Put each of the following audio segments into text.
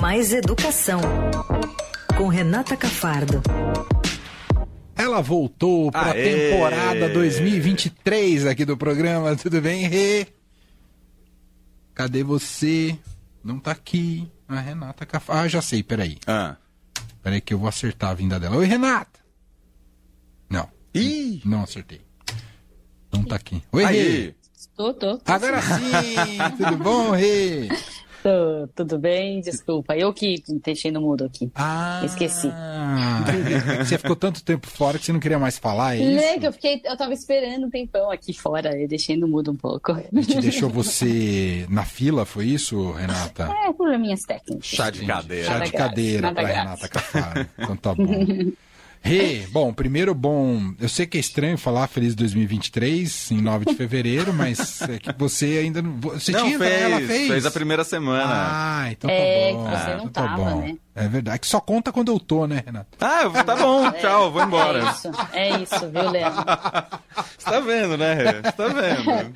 Mais Educação, com Renata Cafardo. Ela voltou para a temporada 2023 aqui do programa. Tudo bem, Rê? Cadê você? Não tá aqui. A Renata Cafardo. Ah, já sei, peraí. Ah. Peraí que eu vou acertar a vinda dela. Oi, Renata! Não. Ih! Não acertei. Não tá aqui. Oi. Rê! Tô, tô. Agora sim! Tudo bom, Rê? Tô, tudo bem? Desculpa. Eu que deixei no mudo aqui. Ah! Esqueci. Você ficou tanto tempo fora que você não queria mais falar, é Né, isso? que eu fiquei, eu tava esperando um tempão aqui fora, eu deixei no mudo um pouco. A gente deixou você na fila, foi isso, Renata? É, probleminhas técnicos. Chá de cadeira. Chá de cadeira grátis. Renata Cafaro. Então tá bom. Rê, bom, primeiro bom, eu sei que é estranho falar Feliz 2023 em 9 de fevereiro, mas é que você ainda não... Você Não, tinha, fez, ela fez? fez a primeira semana. Ah, então É, tá bom. que você não então tá tava, bom. né? É verdade, que só conta quando eu tô, né, Renata? Ah, tá bom, tchau, vou É embora. isso, é isso, viu, Leandro? Você tá vendo, né, Rê? Você tá vendo.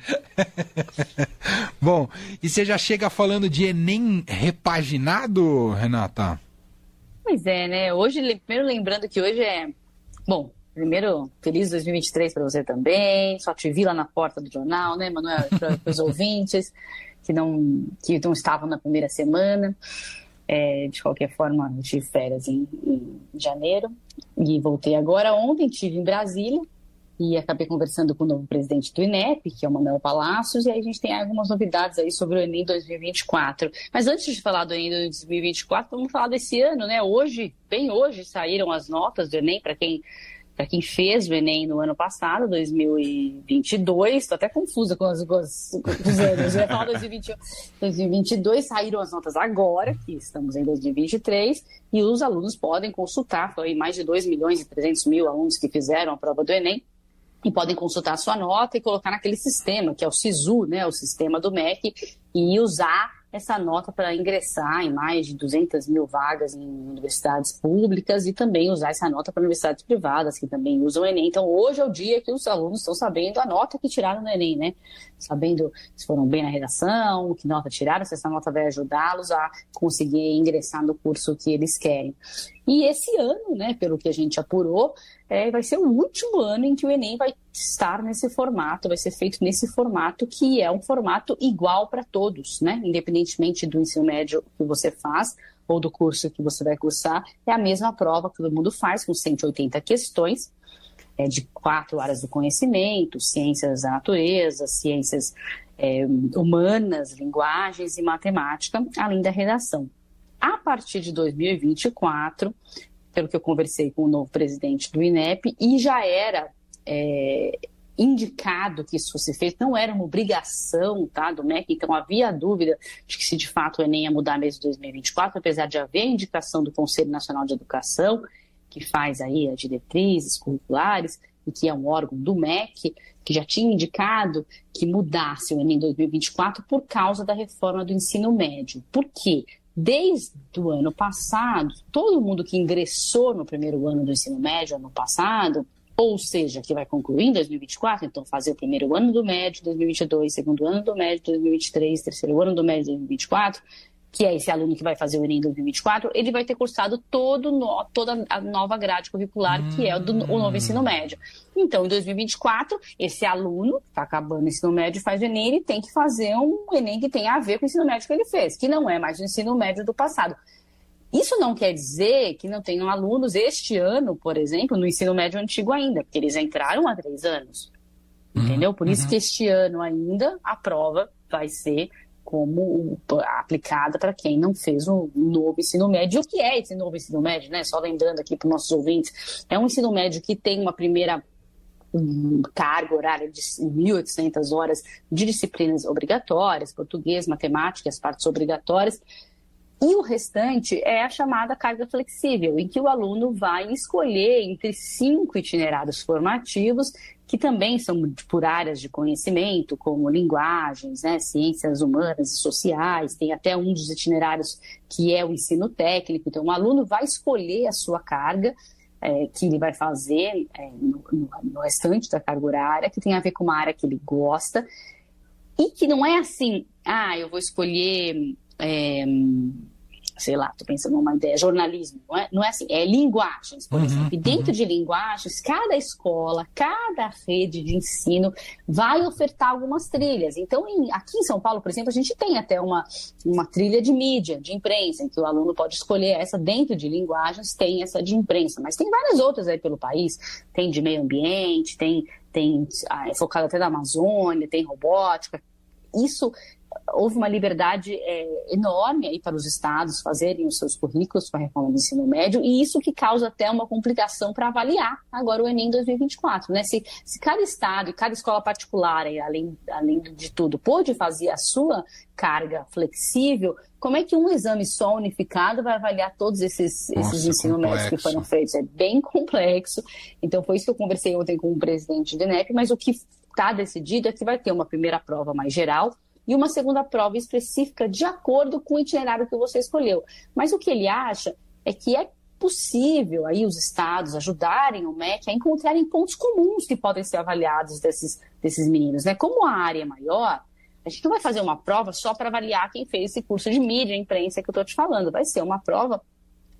Bom, e você já chega falando de Enem repaginado, Renata? Pois é, né? Hoje, primeiro lembrando que hoje é. Bom, primeiro, feliz 2023 para você também. Só te vi lá na porta do jornal, né, Manuel? Para os ouvintes que não, que não estavam na primeira semana. É, de qualquer forma, eu tive férias em, em janeiro e voltei agora. Ontem estive em Brasília e acabei conversando com o novo presidente do INEP, que é o Manuel Palácios, e aí a gente tem algumas novidades aí sobre o Enem 2024. Mas antes de falar do Enem 2024, vamos falar desse ano, né? Hoje, bem hoje, saíram as notas do Enem para quem para quem fez o Enem no ano passado, 2022, estou até confusa com, as, com, com os anos, ia falar 2021, 2022, saíram as notas agora, que estamos em 2023, e os alunos podem consultar, foi mais de 2 milhões e 300 mil alunos que fizeram a prova do Enem, e podem consultar a sua nota e colocar naquele sistema, que é o SISU, né, o sistema do MEC, e usar essa nota para ingressar em mais de 200 mil vagas em universidades públicas e também usar essa nota para universidades privadas, que também usam o Enem. Então, hoje é o dia que os alunos estão sabendo a nota que tiraram no Enem, né? Sabendo se foram bem na redação, que nota tiraram, se essa nota vai ajudá-los a conseguir ingressar no curso que eles querem. E esse ano, né, pelo que a gente apurou, é, vai ser o último ano em que o Enem vai estar nesse formato, vai ser feito nesse formato que é um formato igual para todos, né? Independentemente do ensino médio que você faz ou do curso que você vai cursar, é a mesma prova que todo mundo faz, com 180 questões, é, de quatro áreas do conhecimento, ciências da natureza, ciências é, humanas, linguagens e matemática, além da redação. A partir de 2024, pelo que eu conversei com o novo presidente do INEP, e já era é, indicado que isso fosse feito, não era uma obrigação tá, do MEC, então havia dúvida de que se de fato o Enem ia mudar mesmo em 2024, apesar de haver a indicação do Conselho Nacional de Educação, que faz aí as diretrizes curriculares, e que é um órgão do MEC, que já tinha indicado que mudasse o Enem 2024 por causa da reforma do ensino médio. Por quê? Desde o ano passado, todo mundo que ingressou no primeiro ano do ensino médio, ano passado, ou seja, que vai concluir em 2024, então fazer o primeiro ano do médio 2022, segundo ano do médio 2023, terceiro ano do médio 2024, que é esse aluno que vai fazer o Enem 2024, ele vai ter cursado todo toda a nova grade curricular, que é o, do, o novo ensino médio. Então, em 2024, esse aluno que está acabando o ensino médio faz o Enem, ele tem que fazer um Enem que tenha a ver com o ensino médio que ele fez, que não é mais o ensino médio do passado. Isso não quer dizer que não tenham alunos este ano, por exemplo, no ensino médio antigo ainda, porque eles entraram há três anos. Entendeu? Por isso que este ano ainda a prova vai ser como aplicada para quem não fez o novo ensino médio. O que é esse novo ensino médio, né? Só lembrando aqui para os nossos ouvintes, é um ensino médio que tem uma primeira um, carga horária de 1.800 horas de disciplinas obrigatórias, português, matemática, as partes obrigatórias, e o restante é a chamada carga flexível, em que o aluno vai escolher entre cinco itinerários formativos, que também são por áreas de conhecimento, como linguagens, né, ciências humanas e sociais, tem até um dos itinerários que é o ensino técnico. Então, o aluno vai escolher a sua carga, é, que ele vai fazer é, no, no, no restante da carga horária, que tem a ver com uma área que ele gosta, e que não é assim, ah, eu vou escolher. É, sei lá, tô pensando numa ideia, jornalismo, não é, não é assim, é linguagens, por Uhum, exemplo. E dentro de linguagens, cada escola, cada rede de ensino vai ofertar algumas trilhas. Então, em- aqui em São Paulo, por exemplo, a gente tem até uma, uma trilha de mídia, de imprensa, em que o aluno pode escolher essa dentro de linguagens, tem essa de imprensa, mas tem várias outras aí pelo país, tem de meio ambiente, tem, tem ah, é focado até na Amazônia, tem robótica. Isso houve uma liberdade é, enorme aí para os estados fazerem os seus currículos com a reforma do ensino médio, e isso que causa até uma complicação para avaliar agora o Enem 2024. Né? Se, se cada estado e cada escola particular, aí, além, além de tudo, pôde fazer a sua carga flexível, como é que um exame só unificado vai avaliar todos esses, Nossa, esses ensino médios que foram feitos? É bem complexo. Então, foi isso que eu conversei ontem com o presidente do INEP, mas o que está decidido é que vai ter uma primeira prova mais geral e uma segunda prova específica de acordo com o itinerário que você escolheu. Mas o que ele acha é que é possível aí os estados ajudarem o MEC a encontrarem pontos comuns que podem ser avaliados desses, desses meninos. Né? Como a área é maior, a gente não vai fazer uma prova só para avaliar quem fez esse curso de mídia imprensa que eu estou te falando. Vai ser uma prova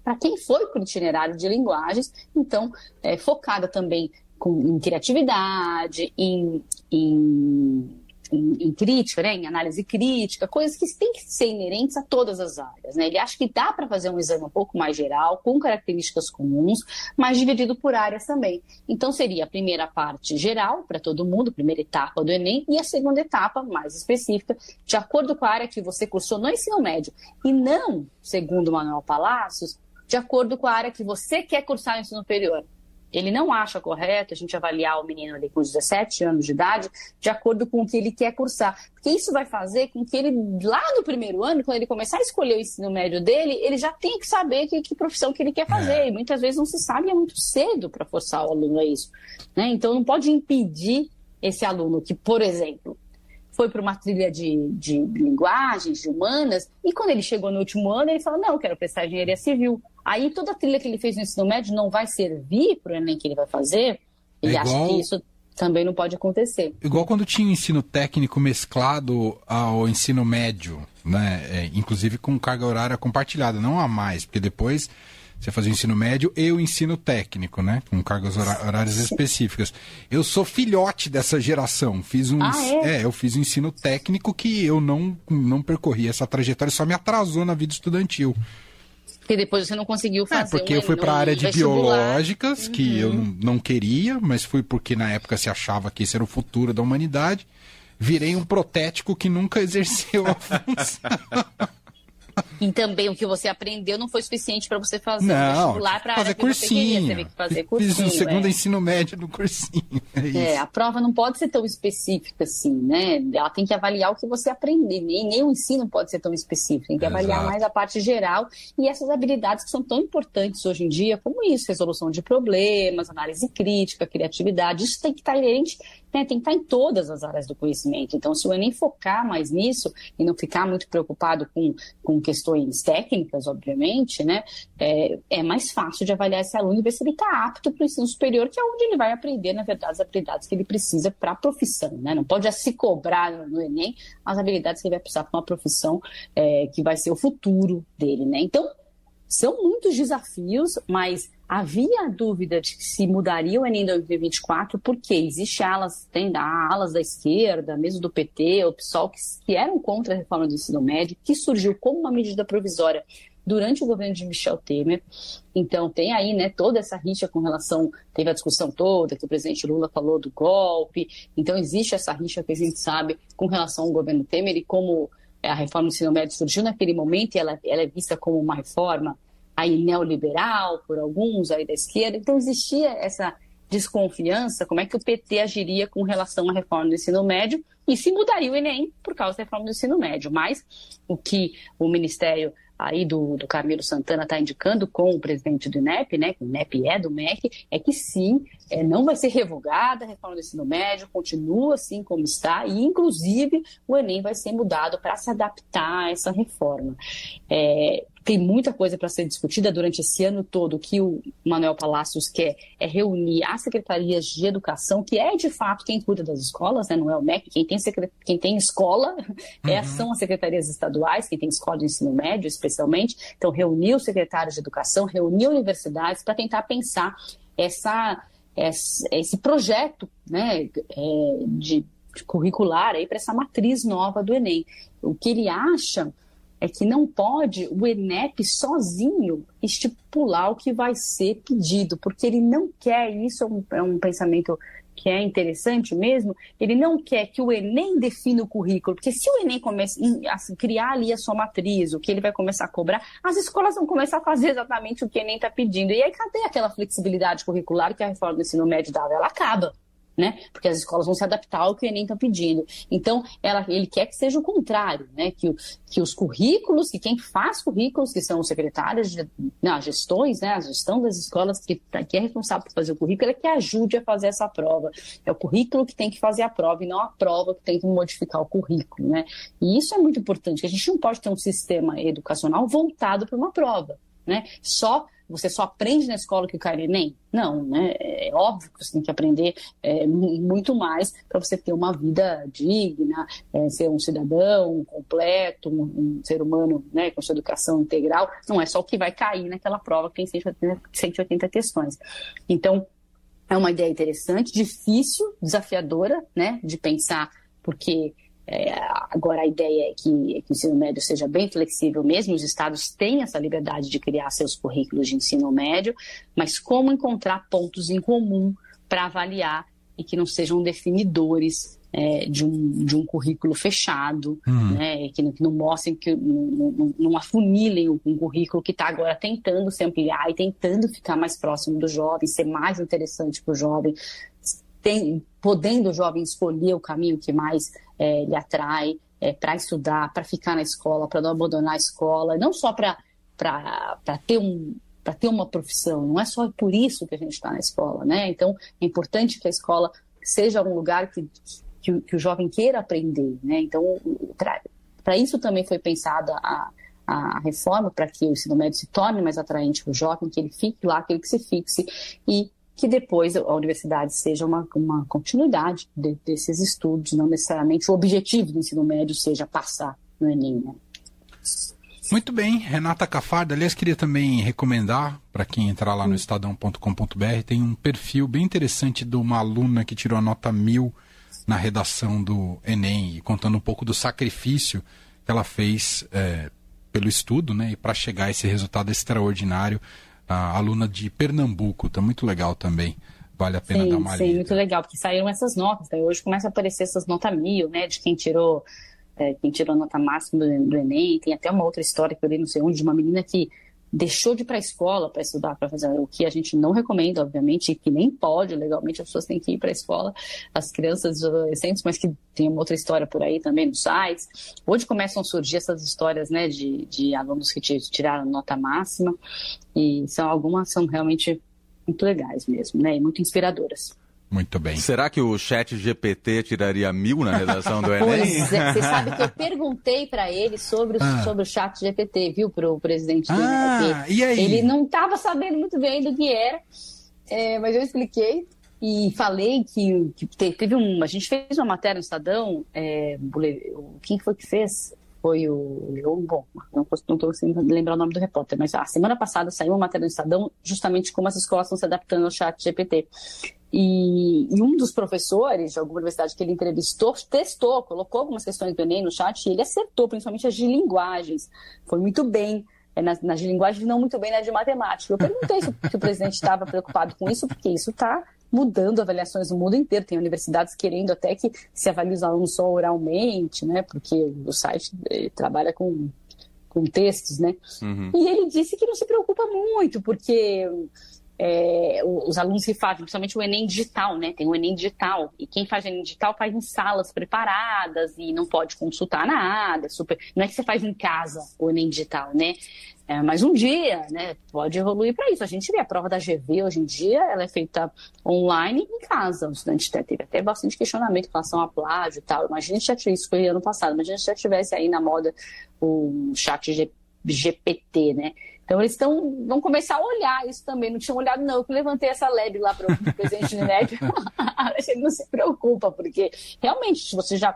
para quem foi para o itinerário de linguagens, então é, focada também com, em criatividade, em, em, em, em crítica, né, em análise crítica, coisas que têm que ser inerentes a todas as áreas. Né? Ele acha que dá para fazer um exame um pouco mais geral, com características comuns, mas dividido por áreas também. Então seria a primeira parte geral para todo mundo, primeira etapa do Enem, e a segunda etapa mais específica, de acordo com a área que você cursou no ensino médio, e não, segundo Manuel Palácios, de acordo com a área que você quer cursar no ensino superior. Ele não acha correto a gente avaliar o menino ali com 17 anos de idade de acordo com o que ele quer cursar. Porque isso vai fazer com que ele, lá no primeiro ano, quando ele começar a escolher o ensino médio dele, ele já tem que saber que, que profissão que ele quer fazer. E muitas vezes não se sabe, é muito cedo para forçar o aluno a isso. Né? Então não pode impedir esse aluno que, por exemplo, foi para uma trilha de, de linguagens, de humanas, e quando ele chegou no último ano, ele falou, não, eu quero prestar engenharia civil. Aí toda a trilha que ele fez no ensino médio não vai servir para o Enem que ele vai fazer, ele É acha igual- que isso também não pode acontecer. Igual quando tinha o ensino técnico mesclado ao ensino médio, né? É, inclusive com carga horária compartilhada, não a mais, porque depois você fazia o ensino médio e o ensino técnico, né? Com cargas horárias específicas. Eu sou filhote dessa geração. Fiz um, Ah, é? eu fiz um ensino técnico que eu não, não percorri essa trajetória, só me atrasou na vida estudantil. Porque depois você não conseguiu fazer É, porque um, eu fui para a área de biológicas, que eu não, não queria, mas fui porque na época se achava que esse era o futuro da humanidade. Virei um protético que nunca exerceu a função. E também o que você aprendeu não foi suficiente para você fazer um não, vestibular para a fazer área que você queria. cursinho. Teve que fazer Fiz cursinho. o segundo é. ensino médio no cursinho. É. É, a prova não pode ser tão específica assim, né? Ela tem que avaliar o que você aprendeu. Nem, nem o ensino pode ser tão específico. Tem que avaliar Exato. mais a parte geral e essas habilidades que são tão importantes hoje em dia, como isso, resolução de problemas, análise crítica, criatividade. Isso tem que estar inerente, né? tem que estar em todas as áreas do conhecimento. Então, se o Enem focar mais nisso e não ficar muito preocupado com, com questões técnicas, obviamente, né? É, é mais fácil de avaliar esse aluno e ver se ele está apto para o ensino superior, que é onde ele vai aprender, na verdade, as habilidades que ele precisa para a profissão. Né? Não pode já se cobrar no, Enem as habilidades que ele vai precisar para uma profissão é, que vai ser o futuro dele. Né? Então, são muitos desafios, mas havia a dúvida de se mudaria o Enem 2024, porque existe alas, tem alas da esquerda, mesmo do PT, o PSOL, que, que eram contra a reforma do ensino médio, que surgiu como uma medida provisória durante o governo de Michel Temer. Então, tem aí né, toda essa rixa com relação. Teve a discussão toda, que o presidente Lula falou do golpe. Então, existe essa rixa que a gente sabe com relação ao governo Temer e como a reforma do ensino médio surgiu naquele momento e ela, ela é vista como uma reforma aí neoliberal por alguns aí da esquerda. Então, existia essa desconfiança, como é que o PT agiria com relação à reforma do ensino médio e se mudaria o Enem por causa da reforma do ensino médio. Mas o que o Ministério aí do, do Camilo Santana está indicando com o presidente do INEP, né, que o INEP é do MEC, é que sim, é, não vai ser revogada a reforma do ensino médio, continua assim como está, e inclusive o Enem vai ser mudado para se adaptar a essa reforma. É, tem muita coisa para ser discutida durante esse ano todo. O que o Manuel Palacios quer é reunir as secretarias de educação, que é de fato quem cuida das escolas, né? não é o MEC, quem tem, quem tem escola é, uhum. são as secretarias estaduais, quem tem escola de ensino médio, especialmente. Então, reunir os secretários de educação, reunir universidades para tentar pensar essa, essa, esse projeto né, é, de, de curricular para essa matriz nova do Enem. O que ele acha é que não pode o ENEP sozinho estipular o que vai ser pedido, porque ele não quer, isso é um, é um pensamento que é interessante mesmo, ele não quer que o Enem defina o currículo, porque se o Enem começa a assim, criar ali a sua matriz, o que ele vai começar a cobrar, as escolas vão começar a fazer exatamente o que o Enem está pedindo. E aí, cadê aquela flexibilidade curricular que a reforma do ensino médio dava? Ela acaba né? Porque as escolas vão se adaptar ao que o Enem está pedindo. Então, ela, ele quer que seja o contrário, né? Que, que os currículos, que quem faz currículos, que são os secretários, de, gestões, né? A gestão das escolas que, que é responsável por fazer o currículo, é que ajude a fazer essa prova. É o currículo que tem que fazer a prova e não a prova que tem que modificar o currículo, né? E isso é muito importante, que a gente não pode ter um sistema educacional voltado para uma prova, né? Só você só aprende na escola que cai no Enem? Não, né? É óbvio que você tem que aprender é, muito mais para você ter uma vida digna, é, ser um cidadão completo, um, um, ser humano né, com sua educação integral. Não é só o que vai cair naquela prova que tem 180, 180 questões. Então, é uma ideia interessante, difícil, desafiadora, né, de pensar, porque é, agora, a ideia é que, é que, o ensino médio seja bem flexível mesmo, os estados têm essa liberdade de criar seus currículos de ensino médio, mas como encontrar pontos em comum para avaliar e que não sejam definidores é, de, um, de um currículo fechado, uhum. né, que, não, que não mostrem, que não, não, não afunilem um currículo que está agora tentando se ampliar e tentando ficar mais próximo do jovem, ser mais interessante para o jovem, tem, podendo o jovem escolher o caminho que mais é, lhe atrai é, para estudar, para ficar na escola, para não abandonar a escola, não só para ter um para ter uma profissão, não é só por isso que a gente está na escola, né? Então é importante que a escola seja um lugar que, que, que o jovem queira aprender, né? Então para isso também foi pensada a, a reforma para que o ensino médio se torne mais atraente para o jovem, que ele fique lá, que ele se fixe e que depois a universidade seja uma, uma continuidade de, desses estudos, não necessariamente o objetivo do ensino médio seja passar no Enem. Né? Muito bem, Renata Cafarda. Aliás, queria também recomendar para quem entrar lá no estadão.com.br, tem um perfil bem interessante de uma aluna que tirou a nota mil na redação do Enem, contando um pouco do sacrifício que ela fez é, pelo estudo, né, e para chegar a esse resultado extraordinário a aluna de Pernambuco, tá muito legal também. Vale a pena sim, dar uma sim, lida. Sim, muito legal, porque saíram essas notas. Né? Hoje começa a aparecer essas notas mil, né? De quem tirou, é, quem tirou a nota máxima do, do, Enem. Tem até uma outra história que eu li não sei onde, de uma menina que deixou de ir para a escola para estudar, para fazer o que a gente não recomenda, obviamente, que nem pode, legalmente as pessoas têm que ir para a escola, as crianças os adolescentes, mas que tem uma outra história por aí também nos sites. Hoje começam a surgir essas histórias né, de, de alunos que tiraram nota máxima, e são algumas são realmente muito legais mesmo, né, e muito inspiradoras. Muito bem. Será que o chat GPT tiraria mil na redação do Enem? Pois é, você sabe que eu perguntei para ele sobre, o, ah. sobre o chat GPT, viu, para o presidente do ah, E aí? Ele não estava sabendo muito bem do que era, é, mas eu expliquei e falei que, que, teve um. A gente fez uma matéria no Estadão, é, quem foi que fez? Foi o. Bom, não estou conseguindo lembrar o nome do repórter, mas a semana passada saiu uma matéria no Estadão justamente como as escolas estão se adaptando ao chat GPT. E, e, um dos professores de alguma universidade que ele entrevistou testou, colocou algumas questões do Enem no chat e ele acertou, principalmente as de linguagens. Foi muito bem é, nas, nas de linguagens, não muito bem nas de matemática. Eu perguntei se, se o presidente estava preocupado com isso, porque isso está mudando avaliações no mundo inteiro. Tem universidades querendo até que se avalie os alunos só oralmente, né? Porque o site eh, trabalha com, com textos, né? Uhum. E ele disse que não se preocupa muito, porque é, os alunos que fazem, principalmente o Enem digital, né? Tem o Enem digital. E quem faz o Enem digital faz em salas preparadas e não pode consultar nada. Super... Não é que você faz em casa o Enem digital, né? É, mas um dia, né, pode evoluir para isso. A gente vê a prova da GV hoje em dia, ela é feita online em casa. O estudante teve até bastante questionamento em relação a plágio e tal. Imagina se já isso foi ano passado, imagina se já tivesse aí na moda o chat GPT, né? Então eles estão vão começar a olhar isso também. Não tinham olhado, não. Eu que levantei essa lebre lá para o presidente do INEP. ele não se preocupa, porque realmente, se você já,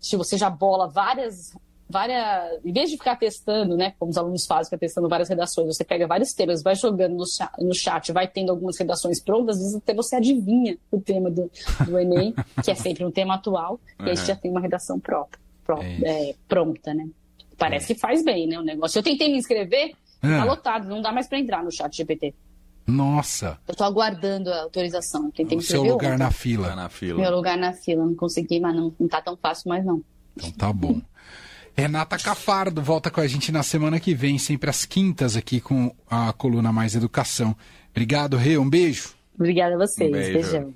se você já bola várias várias. Em vez de ficar testando, né? Como os alunos fazem, ficar testando várias redações, você pega vários temas, vai jogando no chat, no chat vai tendo algumas redações prontas, às vezes até você adivinha o tema do, do Enem, que é sempre um tema atual, uhum. e aí você já tem uma redação própria, própria é é, pronta, né? Parece é. que faz bem, né? O negócio. Eu tentei me inscrever, tá lotado, não dá mais para entrar no chat GPT. Nossa. Eu tô aguardando a autorização. Tentei o seu lugar ontem. na fila. na fila. Meu lugar na fila. Não consegui, mas não, não tá tão fácil mais não. Então tá bom. Renata Cafardo volta com a gente na semana que vem, sempre às quintas aqui com a coluna Mais Educação. Obrigado, Rê. Um beijo. Obrigada a vocês. Um beijo. Beijão.